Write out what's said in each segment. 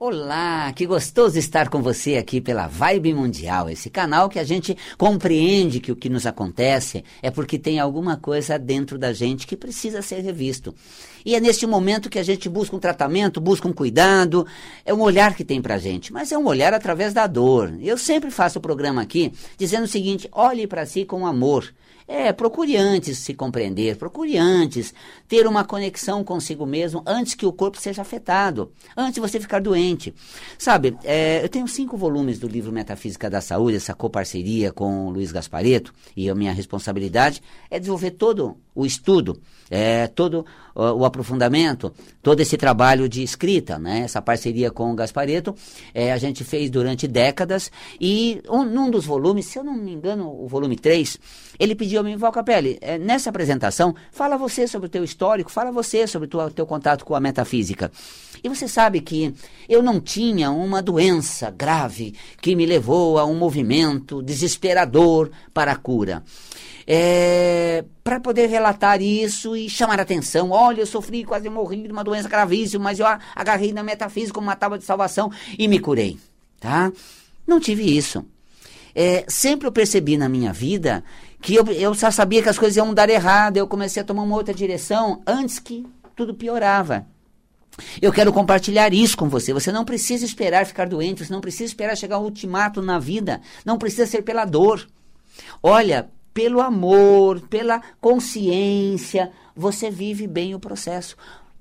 Olá, que gostoso estar com você aqui pela Vibe Mundial, esse canal que a gente compreende que o que nos acontece é porque tem alguma coisa dentro da gente que precisa ser revisto. E é neste momento que a gente busca um tratamento, busca um cuidado, é um olhar que tem pra gente, mas é um olhar através da dor. Eu sempre faço o programa aqui dizendo o seguinte: olhe para si com amor. É, procure antes se compreender, procure antes ter uma conexão consigo mesmo antes que o corpo seja afetado, antes de você ficar doente. Sabe, é, eu tenho cinco volumes do livro Metafísica da Saúde, essa coparceria com o Luiz Gaspareto, e a minha responsabilidade é desenvolver todo o estudo, é, todo o aprofundamento, todo esse trabalho de escrita, né? essa parceria com o Gaspareto, é, a gente fez durante décadas e um, num dos volumes, se eu não me engano, o volume 3, ele pediu a mim, Val Capelli, é, nessa apresentação, fala você sobre o teu histórico, fala você sobre o teu contato com a metafísica. E você sabe que eu não tinha uma doença grave que me levou a um movimento desesperador para a cura é, para poder relatar isso e chamar a atenção. Olha, eu sofri, quase morri de uma doença gravíssima, mas eu agarrei na metafísica uma tábua de salvação e me curei. Tá? Não tive isso. É, sempre eu percebi na minha vida que eu, eu já sabia que as coisas iam dar errado, eu comecei a tomar uma outra direção antes que tudo piorava. Eu quero compartilhar isso com você. Você não precisa esperar ficar doente, você não precisa esperar chegar ao ultimato na vida, não precisa ser pela dor. Olha, pelo amor, pela consciência, você vive bem o processo.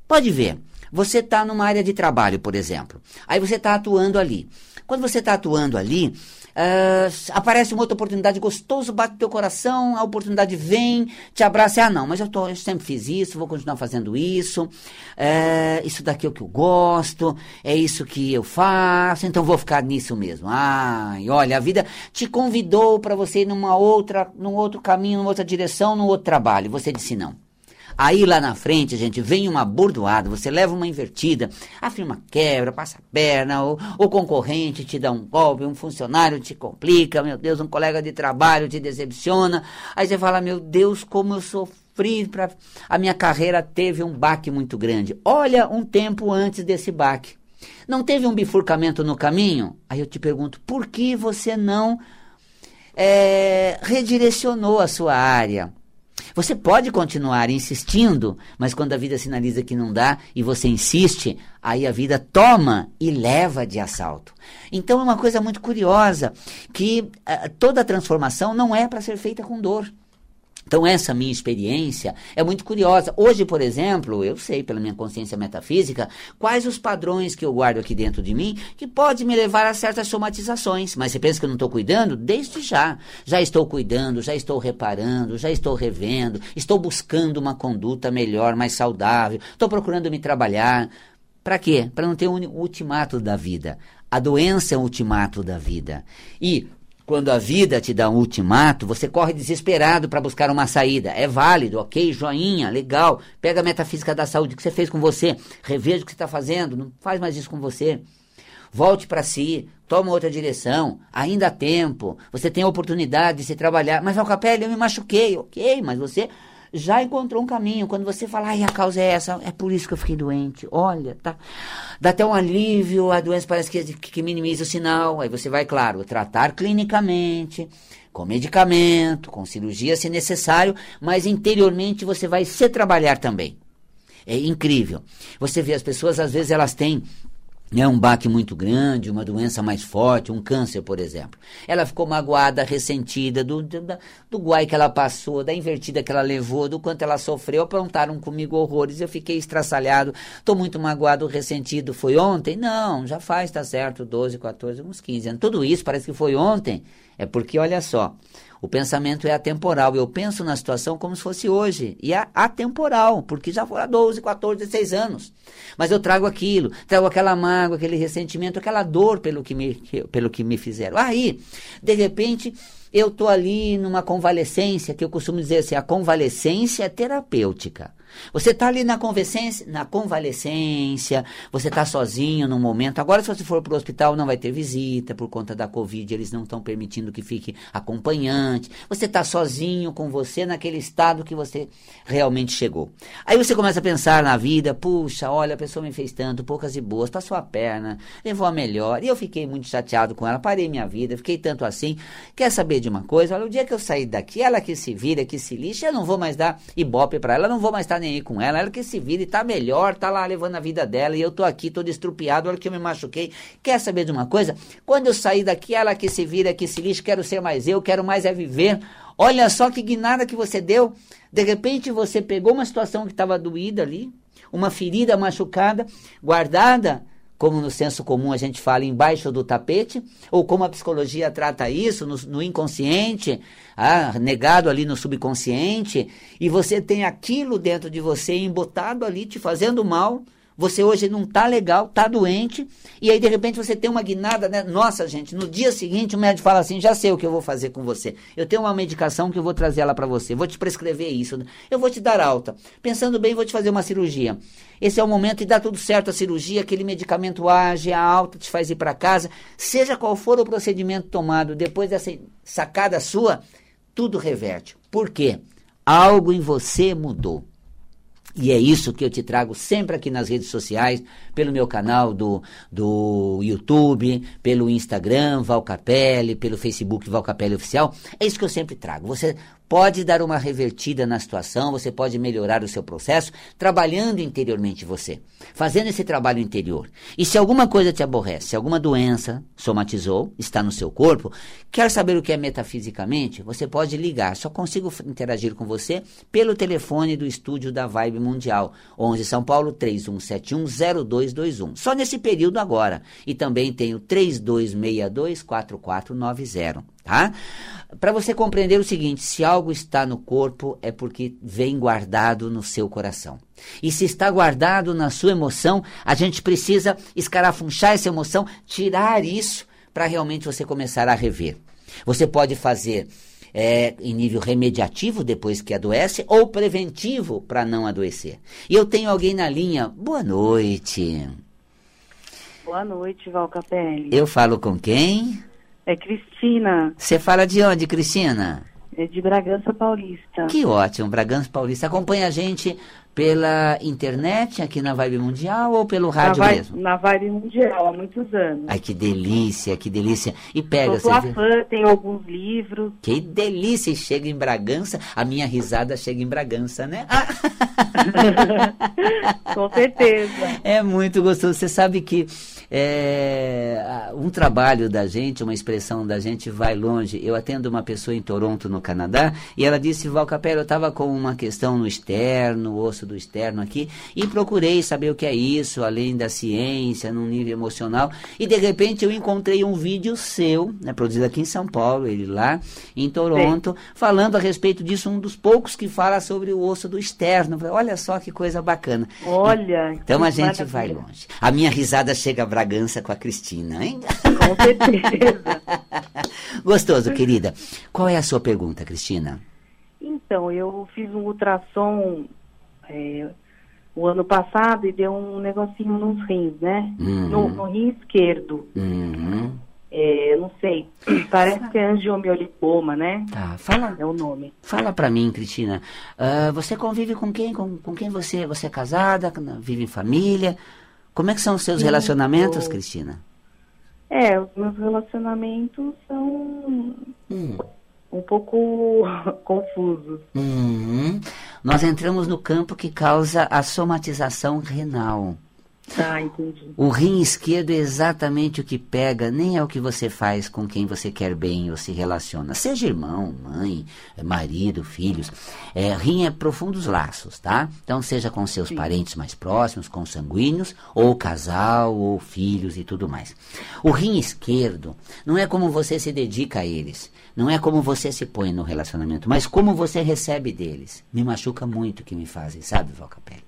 Pode ver, você está numa área de trabalho, por exemplo, aí você está atuando ali. Quando você está atuando ali, Uh, aparece uma outra oportunidade gostoso, bate no teu coração, a oportunidade vem, te abraça, ah não, mas eu, tô, eu sempre fiz isso, vou continuar fazendo isso, uh, isso daqui é o que eu gosto, é isso que eu faço, então vou ficar nisso mesmo. Ai, olha, a vida te convidou para você ir numa outra, num outro caminho, numa outra direção, num outro trabalho, você disse não. Aí lá na frente, gente, vem uma bordoada, você leva uma invertida, a firma quebra, passa a perna, o, o concorrente te dá um golpe, um funcionário te complica, meu Deus, um colega de trabalho te decepciona. Aí você fala, meu Deus, como eu sofri para a minha carreira teve um baque muito grande. Olha um tempo antes desse baque. Não teve um bifurcamento no caminho? Aí eu te pergunto, por que você não é, redirecionou a sua área? Você pode continuar insistindo, mas quando a vida sinaliza que não dá e você insiste, aí a vida toma e leva de assalto. Então é uma coisa muito curiosa que uh, toda transformação não é para ser feita com dor. Então, essa minha experiência é muito curiosa. Hoje, por exemplo, eu sei pela minha consciência metafísica quais os padrões que eu guardo aqui dentro de mim que pode me levar a certas somatizações. Mas você pensa que eu não estou cuidando? Desde já. Já estou cuidando, já estou reparando, já estou revendo, estou buscando uma conduta melhor, mais saudável, estou procurando me trabalhar. Para quê? Para não ter um ultimato da vida. A doença é um ultimato da vida. E quando a vida te dá um ultimato, você corre desesperado para buscar uma saída. É válido, ok, joinha, legal. Pega a metafísica da saúde que você fez com você, reveja o que você está fazendo, não faz mais isso com você. Volte para si, toma outra direção, ainda há tempo, você tem a oportunidade de se trabalhar. Mas, Alcapelli, eu me machuquei, ok, mas você já encontrou um caminho. Quando você fala, ai, a causa é essa, é por isso que eu fiquei doente. Olha, tá. Dá até um alívio, a doença parece que, que minimiza o sinal. Aí você vai, claro, tratar clinicamente, com medicamento, com cirurgia se necessário, mas interiormente você vai se trabalhar também. É incrível. Você vê as pessoas, às vezes, elas têm é um baque muito grande, uma doença mais forte, um câncer, por exemplo. Ela ficou magoada, ressentida do, do, do guai que ela passou, da invertida que ela levou, do quanto ela sofreu. Aprontaram comigo horrores, eu fiquei estraçalhado, estou muito magoado, ressentido. Foi ontem? Não, já faz, tá certo, 12, 14, uns 15 anos. Tudo isso parece que foi ontem. É porque, olha só, o pensamento é atemporal. Eu penso na situação como se fosse hoje. E é atemporal, porque já foram 12, 14, 16 anos. Mas eu trago aquilo, trago aquela mágoa, aquele ressentimento, aquela dor pelo que me, pelo que me fizeram. Aí, de repente, eu estou ali numa convalescência, que eu costumo dizer assim, a convalescência é terapêutica. Você está ali na, na convalescência, você está sozinho no momento. Agora, se você for para o hospital, não vai ter visita por conta da Covid, eles não estão permitindo que fique acompanhante. Você está sozinho com você naquele estado que você realmente chegou. Aí você começa a pensar na vida, puxa, olha, a pessoa me fez tanto, poucas e boas, passou a perna, levou a melhor. E eu fiquei muito chateado com ela, parei minha vida, fiquei tanto assim. Quer saber de uma coisa? Olha, o dia que eu sair daqui, ela que se vira, que se lixa, eu não vou mais dar ibope para ela, não vou mais estar nem aí com ela, ela que se vira e tá melhor, tá lá levando a vida dela e eu tô aqui todo estrupiado, olha que eu me machuquei. Quer saber de uma coisa? Quando eu sair daqui, ela que se vira, que se lixa, quero ser mais eu, quero mais é viver. Olha só que guinada que você deu. De repente você pegou uma situação que estava doída ali, uma ferida machucada, guardada como no senso comum a gente fala, embaixo do tapete, ou como a psicologia trata isso, no, no inconsciente, ah, negado ali no subconsciente, e você tem aquilo dentro de você embotado ali, te fazendo mal, você hoje não está legal, está doente, e aí de repente você tem uma guinada, né? Nossa, gente, no dia seguinte o médico fala assim: já sei o que eu vou fazer com você. Eu tenho uma medicação que eu vou trazer ela para você, vou te prescrever isso, eu vou te dar alta. Pensando bem, vou te fazer uma cirurgia. Esse é o momento e dá tudo certo a cirurgia, aquele medicamento age, a alta te faz ir para casa. Seja qual for o procedimento tomado depois dessa sacada sua, tudo reverte. Por quê? Algo em você mudou. E é isso que eu te trago sempre aqui nas redes sociais, pelo meu canal do, do YouTube, pelo Instagram, Valcapelli, pelo Facebook Valcapelli Oficial. É isso que eu sempre trago. Você pode dar uma revertida na situação, você pode melhorar o seu processo trabalhando interiormente você, fazendo esse trabalho interior. E se alguma coisa te aborrece, se alguma doença somatizou, está no seu corpo, quer saber o que é metafisicamente, você pode ligar. Só consigo interagir com você pelo telefone do estúdio da Vibe Mundial, 11 São Paulo 31710221. Só nesse período agora. E também tenho 32624490 tá? Para você compreender o seguinte, se algo está no corpo é porque vem guardado no seu coração. E se está guardado na sua emoção, a gente precisa escarafunchar essa emoção, tirar isso para realmente você começar a rever. Você pode fazer é, em nível remediativo depois que adoece ou preventivo para não adoecer. E eu tenho alguém na linha. Boa noite. Boa noite, Val Capelli. Eu falo com quem? É Cristina. Você fala de onde, Cristina? É de Bragança Paulista. Que ótimo, Bragança Paulista. Acompanha a gente pela internet aqui na Vibe Mundial ou pelo rádio na mesmo? Na Vibe Mundial, há muitos anos. Ai, que delícia, que delícia. E pega, Sou você fã, tenho alguns livros. Que delícia, e chega em Bragança, a minha risada chega em Bragança, né? Com certeza. É muito gostoso. Você sabe que é, um trabalho da gente, uma expressão da gente vai longe. Eu atendo uma pessoa em Toronto, no Canadá, e ela disse, Val Capello, eu estava com uma questão no externo, osso do externo aqui, e procurei saber o que é isso, além da ciência, num nível emocional, e de repente eu encontrei um vídeo seu, né, produzido aqui em São Paulo, ele lá em Toronto, Sim. falando a respeito disso, um dos poucos que fala sobre o osso do externo. Olha só que coisa bacana. Olha. Então a gente maravilha. vai longe. A minha risada chega a Bragança com a Cristina, hein? Com certeza. Gostoso, querida. Qual é a sua pergunta, Cristina? Então, eu fiz um ultrassom é, o ano passado e deu um negocinho nos rins, né? Uhum. No, no, rim esquerdo. Uhum. É, não sei, parece que é angiomiolipoma, né? Tá, fala. É o nome. Fala para mim, Cristina. Uh, você convive com quem? Com, com quem você, você é casada? Vive em família? Como é que são os seus Sim, relacionamentos, eu... Cristina? É, os meus relacionamentos são hum. Um pouco confusos. Uhum. Nós entramos no campo que causa a somatização renal. Ah, entendi. O rim esquerdo é exatamente o que pega, nem é o que você faz com quem você quer bem ou se relaciona. Seja irmão, mãe, marido, filhos. É, rim é profundos laços, tá? Então, seja com seus Sim. parentes mais próximos, com sanguíneos, ou casal, ou filhos e tudo mais. O rim esquerdo não é como você se dedica a eles, não é como você se põe no relacionamento, mas como você recebe deles. Me machuca muito o que me fazem, sabe, Valcapelli?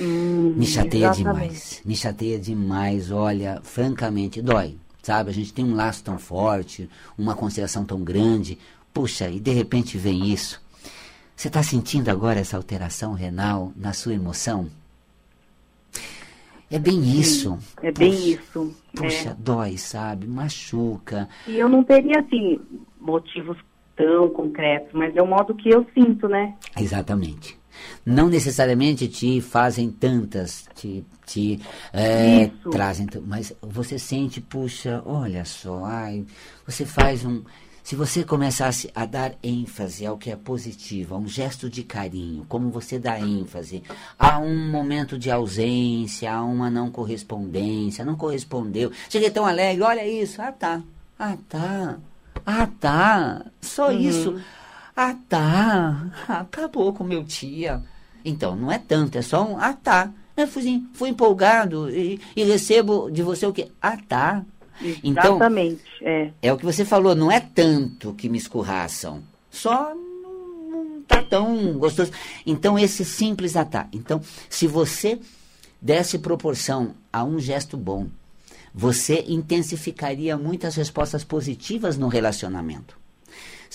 Hum, me chateia exatamente. demais. Me chateia demais. Olha, francamente, dói. Sabe? A gente tem um laço tão forte, uma consideração tão grande. Puxa, e de repente vem isso. Você está sentindo agora essa alteração renal na sua emoção? É bem Sim, isso. É bem puxa, isso. Puxa, é. dói, sabe? Machuca. E eu não teria, assim, motivos tão concretos, mas é o modo que eu sinto, né? Exatamente. Não necessariamente te fazem tantas, te, te é, trazem, mas você sente, puxa, olha só, ai, você faz um se você começasse a dar ênfase ao que é positivo, a um gesto de carinho, como você dá ênfase a um momento de ausência, a uma não correspondência, não correspondeu, cheguei tão alegre, olha isso, ah tá, ah tá, ah tá, só uhum. isso, ah tá, acabou com meu tia. Então, não é tanto, é só um ah tá. Eu fui, fui empolgado e, e recebo de você o que? Ah tá. Então, Exatamente. É. é o que você falou, não é tanto que me escorraçam. Só não está tão gostoso. Então, esse simples ataque. Então, se você desse proporção a um gesto bom, você intensificaria muitas respostas positivas no relacionamento.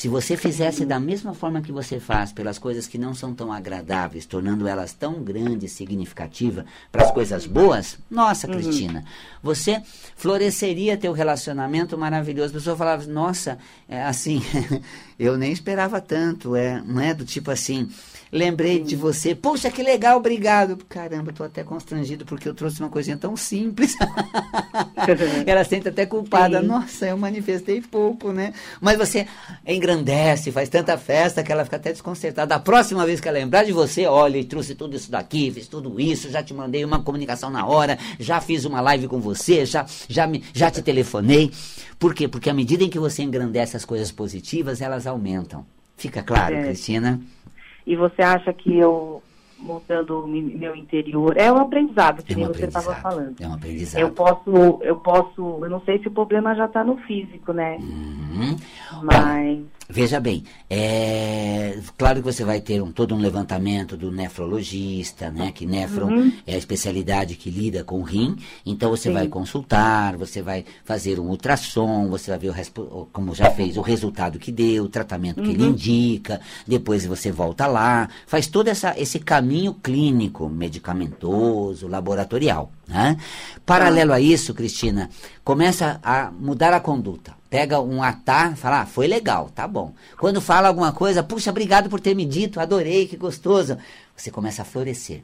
Se você fizesse da mesma forma que você faz pelas coisas que não são tão agradáveis, tornando elas tão grandes e significativas para as coisas boas, nossa, uhum. Cristina, você floresceria teu relacionamento maravilhoso. A pessoa falava, nossa, é assim, eu nem esperava tanto, é, não é do tipo assim, lembrei de você. Poxa, que legal, obrigado. Caramba, estou até constrangido porque eu trouxe uma coisinha tão simples. Ela sente até culpada. Sim. Nossa, eu manifestei pouco, né? Mas você engrandece, faz tanta festa que ela fica até desconcertada. A próxima vez que ela lembrar de você, olha, trouxe tudo isso daqui, fiz tudo isso, já te mandei uma comunicação na hora, já fiz uma live com você, já, já, me, já te telefonei. Por quê? Porque à medida em que você engrandece as coisas positivas, elas aumentam. Fica claro, é. Cristina? e você acha que eu montando meu interior é um aprendizado que é um você estava falando é um aprendizado eu posso eu posso eu não sei se o problema já está no físico né uhum. mas Veja bem, é claro que você vai ter um, todo um levantamento do nefrologista, né? Que nefro uhum. é a especialidade que lida com o rim. Então você Sim. vai consultar, você vai fazer um ultrassom, você vai ver o como já fez o resultado que deu, o tratamento uhum. que ele uhum. indica. Depois você volta lá, faz todo essa, esse caminho clínico, medicamentoso, laboratorial. Né? Paralelo a isso, Cristina, começa a mudar a conduta pega um atar, fala, ah, foi legal, tá bom. Quando fala alguma coisa, puxa, obrigado por ter me dito, adorei, que gostoso. Você começa a florescer.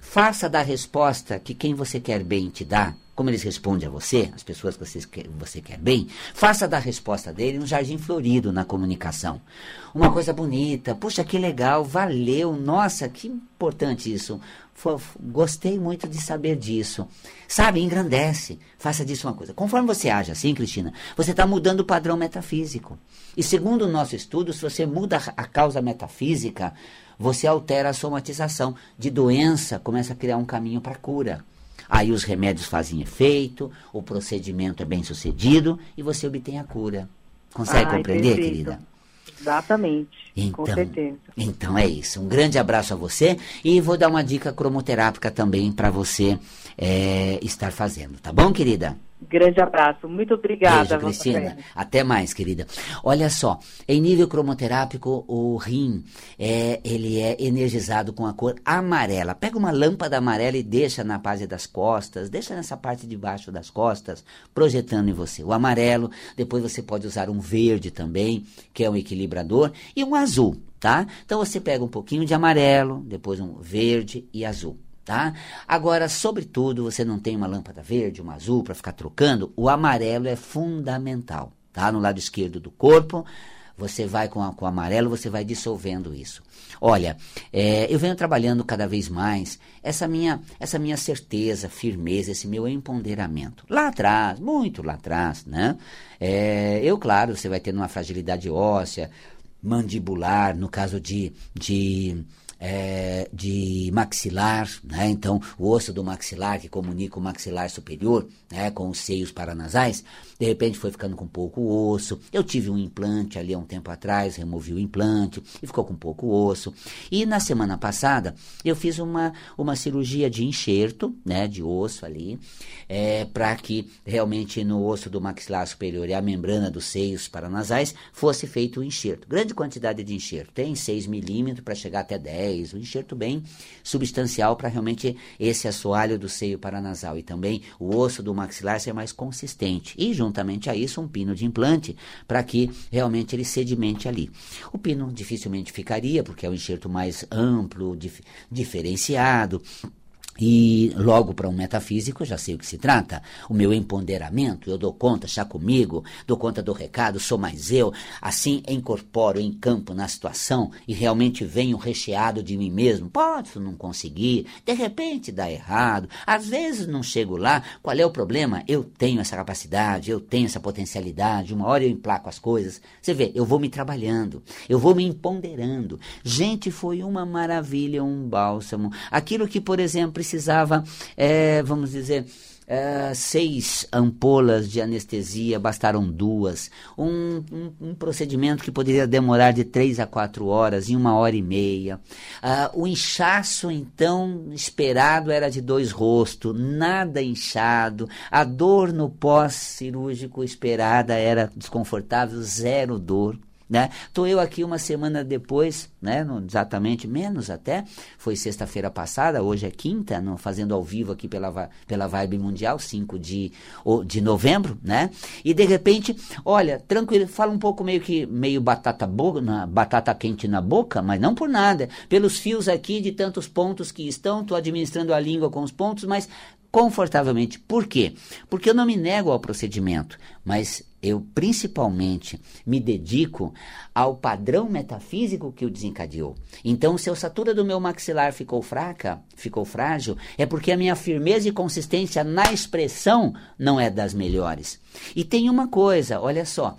Faça da resposta que quem você quer bem te dá, como eles respondem a você, as pessoas que você quer, você quer bem, faça da resposta dele um jardim florido na comunicação. Uma coisa bonita, puxa, que legal, valeu, nossa, que importante isso. Gostei muito de saber disso. Sabe, engrandece. Faça disso uma coisa. Conforme você age assim, Cristina, você está mudando o padrão metafísico. E segundo o nosso estudo, se você muda a causa metafísica, você altera a somatização. De doença, começa a criar um caminho para cura. Aí os remédios fazem efeito, o procedimento é bem sucedido e você obtém a cura. Consegue Ai, compreender, perfeito. querida? Exatamente. Então, com certeza. Então é isso. Um grande abraço a você e vou dar uma dica cromoterápica também para você é, estar fazendo. Tá bom, querida? Grande abraço, muito obrigada. Beijo, Cristina. Até mais, querida. Olha só, em nível cromoterápico, o rim é, ele é energizado com a cor amarela. Pega uma lâmpada amarela e deixa na base das costas, deixa nessa parte de baixo das costas, projetando em você. O amarelo, depois você pode usar um verde também, que é um equilibrador, e um azul, tá? Então você pega um pouquinho de amarelo, depois um verde e azul tá? Agora, sobretudo, você não tem uma lâmpada verde, uma azul para ficar trocando, o amarelo é fundamental, tá? No lado esquerdo do corpo, você vai com, a, com o amarelo, você vai dissolvendo isso. Olha, é, eu venho trabalhando cada vez mais essa minha, essa minha certeza, firmeza, esse meu empoderamento. Lá atrás, muito lá atrás, né? É, eu, claro, você vai tendo uma fragilidade óssea, mandibular, no caso de, de é, de maxilar, né? Então, o osso do maxilar que comunica o maxilar superior, né, com os seios paranasais, de repente foi ficando com pouco osso. Eu tive um implante ali há um tempo atrás, removi o implante e ficou com pouco osso. E na semana passada eu fiz uma, uma cirurgia de enxerto, né, de osso ali, é, para que realmente no osso do maxilar superior e a membrana dos seios paranasais fosse feito o enxerto. Grande quantidade de enxerto, tem 6 milímetros para chegar até 10, um enxerto bem substancial para realmente esse assoalho do seio paranasal e também o osso do maxilar ser mais consistente. E juntamente a isso um pino de implante para que realmente ele sedimente ali. O pino dificilmente ficaria porque é um enxerto mais amplo, dif diferenciado. E logo para um metafísico já sei o que se trata. O meu empoderamento, eu dou conta, chá comigo, dou conta do recado, sou mais eu. Assim incorporo em campo na situação e realmente venho recheado de mim mesmo. Posso não conseguir, de repente dá errado, às vezes não chego lá. Qual é o problema? Eu tenho essa capacidade, eu tenho essa potencialidade. Uma hora eu emplaco as coisas. Você vê, eu vou me trabalhando, eu vou me empoderando. Gente, foi uma maravilha, um bálsamo. Aquilo que, por exemplo, precisava, é, vamos dizer, é, seis ampolas de anestesia, bastaram duas. Um, um, um, procedimento que poderia demorar de três a quatro horas, em uma hora e meia. Uh, o inchaço, então, esperado era de dois rostos, nada inchado. A dor no pós-cirúrgico esperada era desconfortável, zero dor. Né? Tô eu aqui uma semana depois, né? Exatamente menos até, foi sexta-feira passada, hoje é quinta, fazendo ao vivo aqui pela, pela Vibe Mundial, 5 de, de novembro, né? E de repente, olha, tranquilo, fala um pouco meio que meio batata, boca, na, batata quente na boca, mas não por nada. Pelos fios aqui de tantos pontos que estão, tô administrando a língua com os pontos, mas confortavelmente. Por quê? Porque eu não me nego ao procedimento, mas eu principalmente me dedico ao padrão metafísico que o desencadeou. Então, se a ossatura do meu maxilar ficou fraca, ficou frágil, é porque a minha firmeza e consistência na expressão não é das melhores. E tem uma coisa, olha só.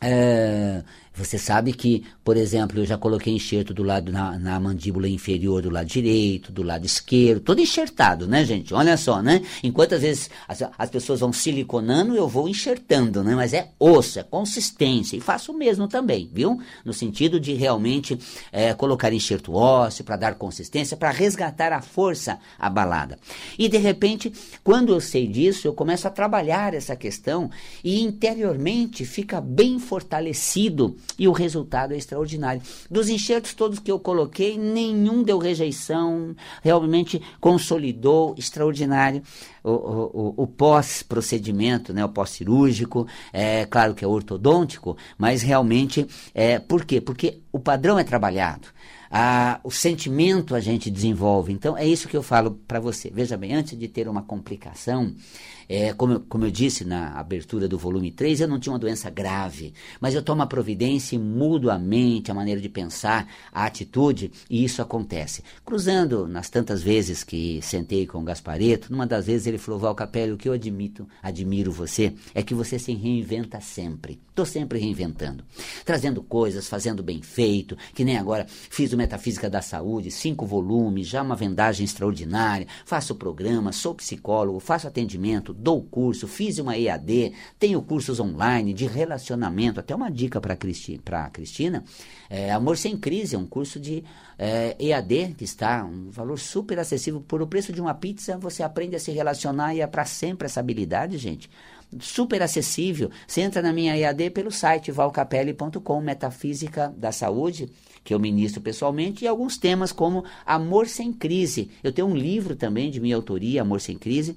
É, você sabe que, por exemplo, eu já coloquei enxerto do lado na, na, mandíbula inferior do lado direito, do lado esquerdo, todo enxertado, né, gente? Olha só, né? Enquanto às vezes as, as pessoas vão siliconando, eu vou enxertando, né? Mas é osso, é consistência. E faço o mesmo também, viu? No sentido de realmente é, colocar enxerto ósseo para dar consistência, para resgatar a força abalada. E de repente, quando eu sei disso, eu começo a trabalhar essa questão e interiormente fica bem fortalecido e o resultado é extraordinário. Dos enxertos todos que eu coloquei, nenhum deu rejeição, realmente consolidou, extraordinário. O, o, o pós-procedimento, né, o pós-cirúrgico, é claro que é ortodôntico, mas realmente, é, por quê? Porque o padrão é trabalhado. Ah, o sentimento a gente desenvolve. Então, é isso que eu falo para você. Veja bem, antes de ter uma complicação, é, como, eu, como eu disse na abertura do volume 3, eu não tinha uma doença grave, mas eu tomo a providência e mudo a mente, a maneira de pensar, a atitude, e isso acontece. Cruzando nas tantas vezes que sentei com o Gaspareto, numa das vezes ele falou, Val Capelli, o que eu admito, admiro você, é que você se reinventa sempre. Estou sempre reinventando. Trazendo coisas, fazendo bem feito, que nem agora fiz o Metafísica da Saúde, cinco volumes, já uma vendagem extraordinária, faço programa, sou psicólogo, faço atendimento, dou curso, fiz uma EAD, tenho cursos online de relacionamento, até uma dica para Cristi a Cristina, é, Amor Sem Crise, é um curso de é, EAD que está um valor super acessível, por o preço de uma pizza você aprende a se relacionar e é para sempre essa habilidade, gente super acessível. Você entra na minha EAD pelo site valcapelli.com, Metafísica da Saúde, que eu ministro pessoalmente, e alguns temas como Amor Sem Crise. Eu tenho um livro também de minha autoria, Amor Sem Crise.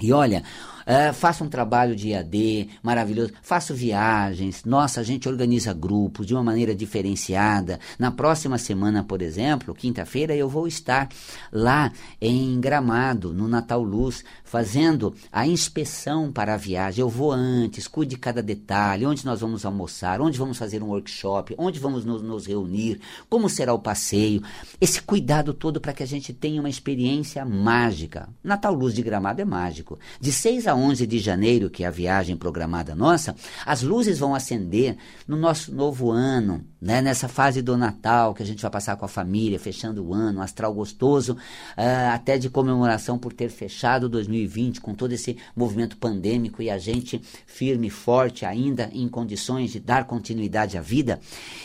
E olha, Uh, faço um trabalho de IAD maravilhoso, faço viagens, nossa, a gente organiza grupos de uma maneira diferenciada. Na próxima semana, por exemplo, quinta-feira, eu vou estar lá em Gramado, no Natal Luz, fazendo a inspeção para a viagem. Eu vou antes, cuide de cada detalhe, onde nós vamos almoçar, onde vamos fazer um workshop, onde vamos nos, nos reunir, como será o passeio. Esse cuidado todo para que a gente tenha uma experiência mágica. Natal Luz de Gramado é mágico. De 6 a 11 de janeiro, que é a viagem programada nossa, as luzes vão acender no nosso novo ano, né? nessa fase do Natal, que a gente vai passar com a família, fechando o ano, um astral gostoso, uh, até de comemoração por ter fechado 2020 com todo esse movimento pandêmico e a gente firme forte ainda em condições de dar continuidade à vida.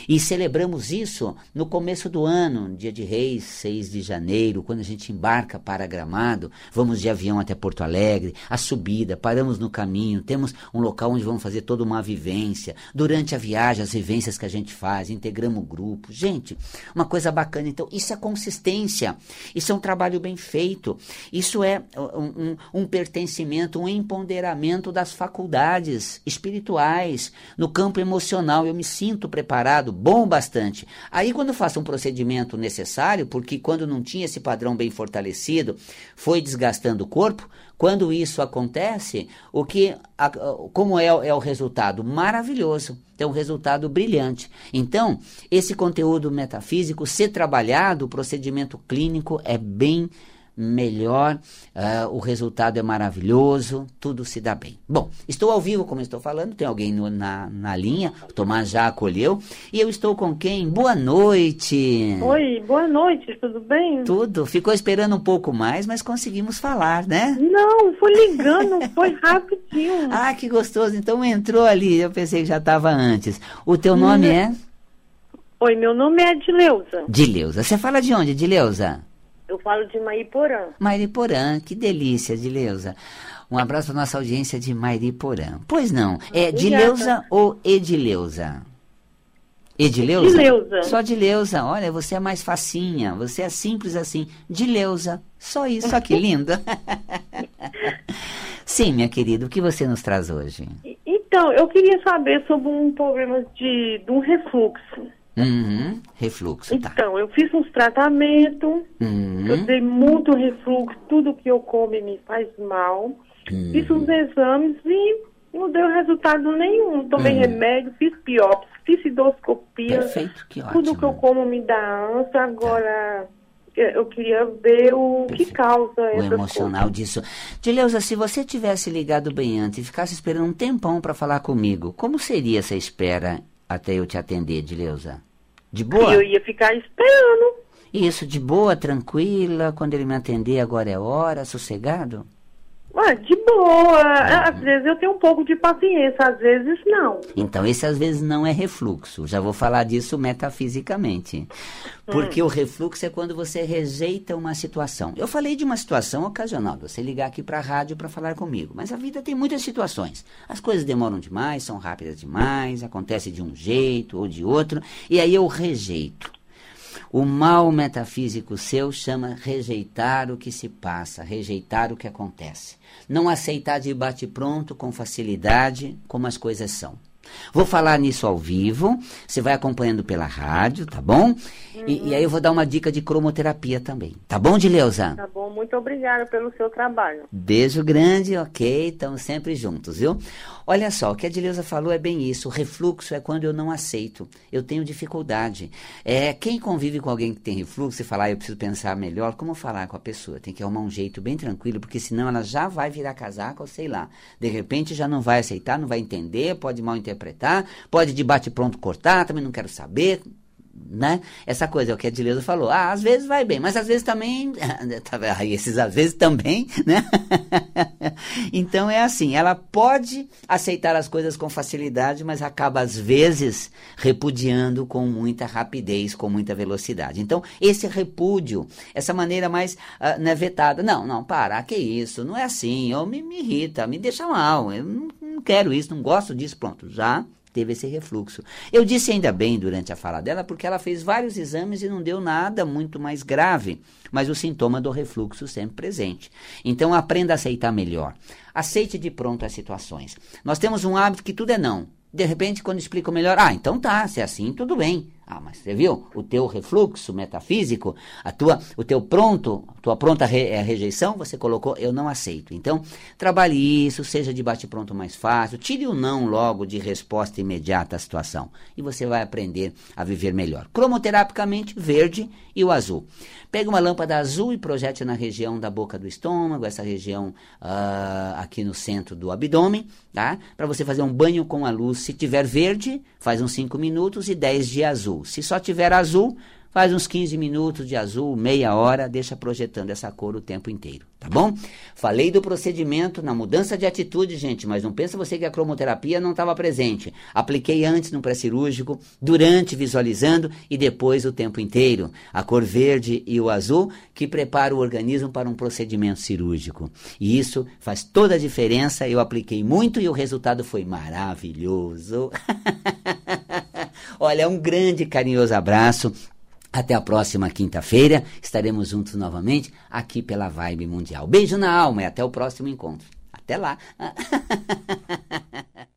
E celebramos isso no começo do ano, dia de Reis, 6 de janeiro, quando a gente embarca para Gramado, vamos de avião até Porto Alegre, a subida, paramos no caminho, temos um local onde vamos fazer toda uma vivência. Durante a viagem, as vivências que a gente faz, integramos o grupo. Gente, uma coisa bacana. Então, isso é consistência, isso é um trabalho bem feito, isso é um, um, um pertencimento, um empoderamento das faculdades espirituais, no campo emocional. Eu me sinto preparado, bom bastante. Aí, quando faço um procedimento necessário, porque quando não tinha esse padrão bem fortalecido, foi desgastando o corpo, quando isso acontece, o que, a, como é, é o resultado? Maravilhoso. Tem um resultado brilhante. Então, esse conteúdo metafísico, ser trabalhado, o procedimento clínico é bem melhor, uh, o resultado é maravilhoso, tudo se dá bem. Bom, estou ao vivo, como estou falando, tem alguém no, na, na linha, o Tomás já acolheu, e eu estou com quem? Boa noite! Oi, boa noite, tudo bem? Tudo, ficou esperando um pouco mais, mas conseguimos falar, né? Não, foi ligando, foi rapidinho. Ah, que gostoso, então entrou ali, eu pensei que já estava antes. O teu nome hum. é? Oi, meu nome é Dileuza. Dileuza, você fala de onde, Dileuza? Eu falo de Mairiporã. Mairiporã, que delícia, Dileuza. Um abraço para nossa audiência de Mairiporã. Pois não, é Dileuza ou Edileuza? Edileuza? Dileuza. Só Dileuza. Olha, você é mais facinha, você é simples assim. Dileuza. Só isso, olha que lindo. Sim, minha querida, o que você nos traz hoje? Então, eu queria saber sobre um problema de, de um refluxo. Uhum, refluxo, tá. Então, eu fiz uns tratamentos, uhum. eu dei muito refluxo, tudo que eu como me faz mal. Uhum. Fiz uns exames e não deu resultado nenhum. Tomei uhum. remédio, fiz biópsia, fiz endoscopia. Perfeito, que ótimo. Tudo que eu como me dá ânsia, agora... Tá eu queria ver o Perfeito. que causa o emocional coisas. disso. Dileuza, se você tivesse ligado bem antes e ficasse esperando um tempão para falar comigo, como seria essa espera até eu te atender, Dileuza? De boa? Eu ia ficar esperando. Isso, de boa, tranquila, quando ele me atender, agora é hora, sossegado? Ué, de Uhum. Às vezes eu tenho um pouco de paciência, às vezes não. Então, esse às vezes não é refluxo. Já vou falar disso metafisicamente. Porque hum. o refluxo é quando você rejeita uma situação. Eu falei de uma situação ocasional, você ligar aqui para a rádio para falar comigo. Mas a vida tem muitas situações. As coisas demoram demais, são rápidas demais, acontece de um jeito ou de outro, e aí eu rejeito. O mal metafísico seu chama rejeitar o que se passa, rejeitar o que acontece. Não aceitar de bate-pronto, com facilidade, como as coisas são. Vou falar nisso ao vivo, você vai acompanhando pela rádio, tá bom? E, e, aí eu vou dar uma dica de cromoterapia também. Tá bom, Dileuza? Tá bom, muito obrigada pelo seu trabalho. Beijo grande, ok? Estamos sempre juntos, viu? Olha só, o que a Dileuza falou é bem isso. O refluxo é quando eu não aceito. Eu tenho dificuldade. É, quem convive com alguém que tem refluxo e falar, ah, eu preciso pensar melhor, como falar com a pessoa? Tem que arrumar um jeito bem tranquilo, porque senão ela já vai virar casaca ou sei lá. De repente já não vai aceitar, não vai entender, pode mal interpretar, pode de bate-pronto cortar, também não quero saber né? Essa coisa, é o que a Dileuza falou. Ah, às vezes vai bem, mas às vezes também. Tá esses às vezes também, né? então é assim, ela pode aceitar as coisas com facilidade, mas acaba às vezes repudiando com muita rapidez, com muita velocidade. Então, esse repúdio, essa maneira mais uh, né, vetada, não, não, para, que isso, não é assim, eu me, me irrita, me deixa mal, eu não, não quero isso, não gosto disso, pronto, já teve esse refluxo. Eu disse ainda bem durante a fala dela, porque ela fez vários exames e não deu nada muito mais grave, mas o sintoma do refluxo sempre presente. Então aprenda a aceitar melhor. Aceite de pronto as situações. Nós temos um hábito que tudo é não. De repente, quando explico melhor, ah, então tá, se é assim, tudo bem. Ah, mas você viu? O teu refluxo metafísico, a tua, o teu pronto, tua pronta re, é, rejeição, você colocou eu não aceito. Então, trabalhe isso, seja de bate-pronto mais fácil, tire o não logo de resposta imediata à situação e você vai aprender a viver melhor. Cromoterapicamente, verde e o azul. Pega uma lâmpada azul e projete na região da boca do estômago, essa região uh, aqui no centro do abdômen, tá? Para você fazer um banho com a luz. Se tiver verde, faz uns 5 minutos e 10 de azul. Se só tiver azul, faz uns 15 minutos de azul, meia hora, deixa projetando essa cor o tempo inteiro, tá bom? Falei do procedimento na mudança de atitude, gente, mas não pensa você que a cromoterapia não estava presente. Apliquei antes no pré-cirúrgico, durante visualizando e depois o tempo inteiro. A cor verde e o azul que prepara o organismo para um procedimento cirúrgico. E isso faz toda a diferença. Eu apliquei muito e o resultado foi maravilhoso. Olha, um grande carinhoso abraço. Até a próxima quinta-feira. Estaremos juntos novamente aqui pela Vibe Mundial. Beijo na alma e até o próximo encontro. Até lá.